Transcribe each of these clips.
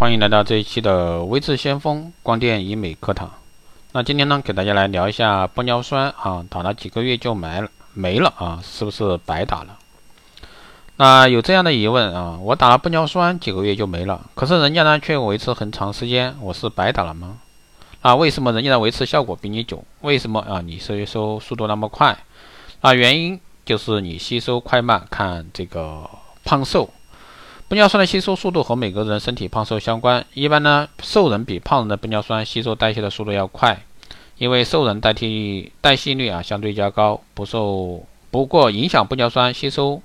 欢迎来到这一期的微智先锋光电医美课堂。那今天呢，给大家来聊一下玻尿酸啊，打了几个月就没了没了啊，是不是白打了？那有这样的疑问啊，我打了玻尿酸几个月就没了，可是人家呢却维持很长时间，我是白打了吗？啊，为什么人家的维持效果比你久？为什么啊你吸收速度那么快？啊，原因就是你吸收快慢看这个胖瘦。玻尿酸的吸收速度和每个人身体胖瘦相关。一般呢，瘦人比胖人的玻尿酸吸收代谢的速度要快，因为瘦人代替代谢率啊相对较高，不受。不过影响玻尿酸吸收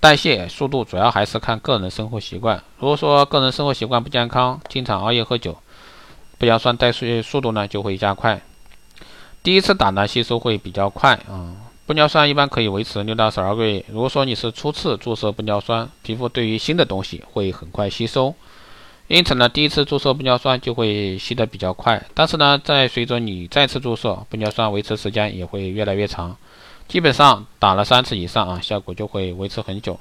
代谢速度主要还是看个人生活习惯。如果说个人生活习惯不健康，经常熬夜喝酒，玻尿酸代谢速度呢就会加快。第一次打呢吸收会比较快啊。玻尿酸一般可以维持六到十二个月。如果说你是初次注射玻尿酸，皮肤对于新的东西会很快吸收，因此呢，第一次注射玻尿酸就会吸得比较快。但是呢，在随着你再次注射玻尿酸，维持时间也会越来越长，基本上打了三次以上啊，效果就会维持很久。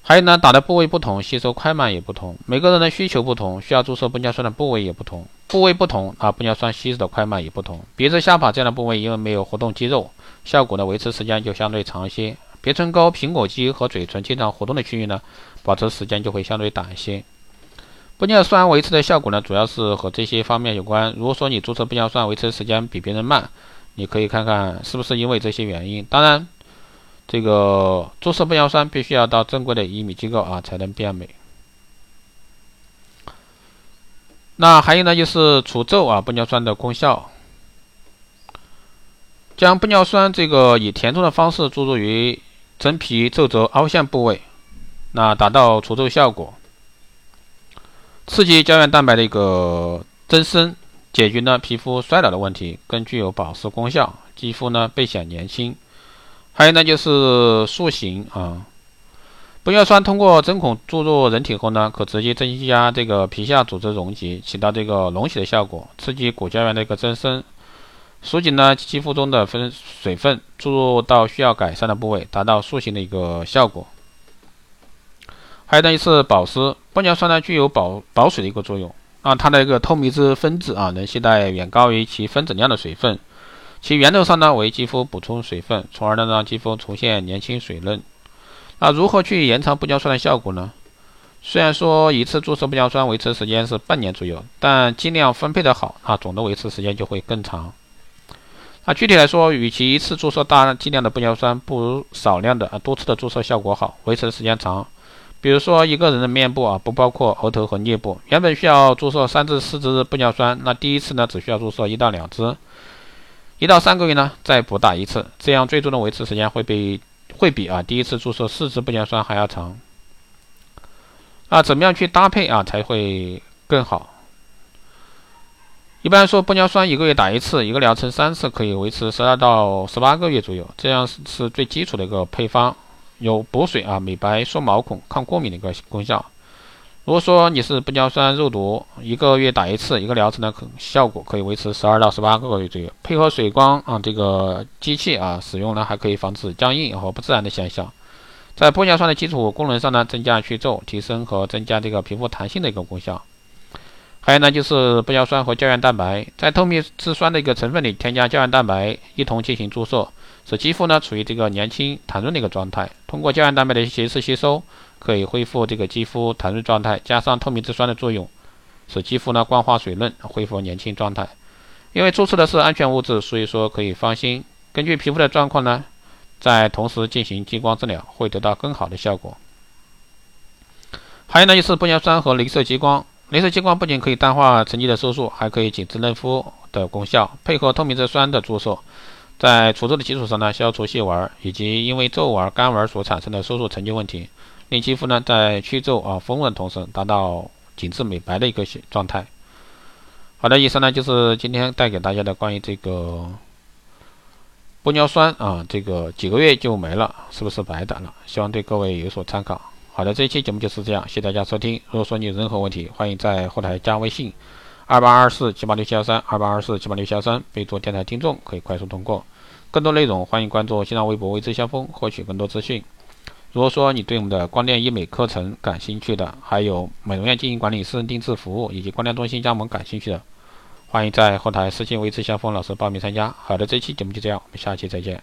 还有呢，打的部位不同，吸收快慢也不同。每个人的需求不同，需要注射玻尿酸的部位也不同。部位不同啊，玻尿酸吸收的快慢也不同。鼻子、下巴这样的部位，因为没有活动肌肉，效果的维持时间就相对长一些。鼻唇沟、苹果肌和嘴唇经常活动的区域呢，保持时间就会相对短一些。玻尿酸维持的效果呢，主要是和这些方面有关。如果说你注射玻尿酸维持时间比别人慢，你可以看看是不是因为这些原因。当然。这个注射玻尿酸必须要到正规的医美机构啊才能变美。那还有呢，就是除皱啊，玻尿酸的功效。将玻尿酸这个以填充的方式注入于真皮皱褶凹陷部位，那达到除皱效果，刺激胶原蛋白的一个增生，解决呢皮肤衰老的问题，更具有保湿功效，肌肤呢倍显年轻。还有呢，就是塑形啊。玻尿酸通过针孔注入人体后呢，可直接增加这个皮下组织容积，起到这个隆起的效果，刺激骨胶原的一个增生，疏紧呢肌肤中的分水分，注入到需要改善的部位，达到塑形的一个效果。还有呢，就是保湿。玻尿酸呢具有保保水的一个作用啊，它的一个透明质分子啊，能携带远高于其分子量的水分。其源头上呢为肌肤补充水分，从而呢让肌肤重现年轻水嫩。那如何去延长玻尿酸的效果呢？虽然说一次注射玻尿酸维持时间是半年左右，但尽量分配的好，啊，总的维持时间就会更长。啊具体来说，与其一次注射大剂量的玻尿酸，不如少量的啊多次的注射效果好，维持的时间长。比如说一个人的面部啊，不包括额头和颞部，原本需要注射三至四支玻尿酸，那第一次呢只需要注射一到两支。一到三个月呢，再补打一次，这样最终的维持时间会比会比啊第一次注射四支玻尿酸还要长。啊，怎么样去搭配啊才会更好？一般说，玻尿酸一个月打一次，一个疗程三次，可以维持十二到十八个月左右，这样是是最基础的一个配方，有补水啊、美白、缩毛孔、抗过敏的一个功效。如果说你是玻尿酸肉毒，一个月打一次，一个疗程呢，可效果可以维持十二到十八个月左右。配合水光啊，这个机器啊使用呢，还可以防止僵硬和不自然的现象。在玻尿酸的基础功能上呢，增加去皱、提升和增加这个皮肤弹性的一个功效。还有呢，就是玻尿酸和胶原蛋白在透明质酸的一个成分里添加胶原蛋白一同进行注射，使肌肤呢处于这个年轻弹润的一个状态。通过胶原蛋白的一次吸收。可以恢复这个肌肤弹润状态，加上透明质酸的作用，使肌肤呢光滑水嫩，恢复年轻状态。因为注射的是安全物质，所以说可以放心。根据皮肤的状况呢，在同时进行激光治疗，会得到更好的效果。还有呢，就是玻尿酸和镭射激光。镭射激光不仅可以淡化沉积的色素，还可以紧致嫩肤的功效。配合透明质酸的注射，在除皱的基础上呢，消除细纹以及因为皱纹、干纹所产生的色素沉积问题。令肌肤呢在去皱啊丰润同时达到紧致美白的一个状态。好的，以上呢就是今天带给大家的关于这个玻尿酸啊，这个几个月就没了，是不是白打了？希望对各位有所参考。好的，这一期节目就是这样，谢谢大家收听。如果说你有任何问题，欢迎在后台加微信二八二四七八六七幺三二八二四七八六七幺三，备注电台听众，可以快速通过。更多内容欢迎关注新浪微博“微知相锋”，获取更多资讯。如果说你对我们的光电医美课程感兴趣的，还有美容院经营管理、私人定制服务以及光电中心加盟感兴趣的，欢迎在后台私信维持小峰老师报名参加。好的，这期节目就这样，我们下期再见。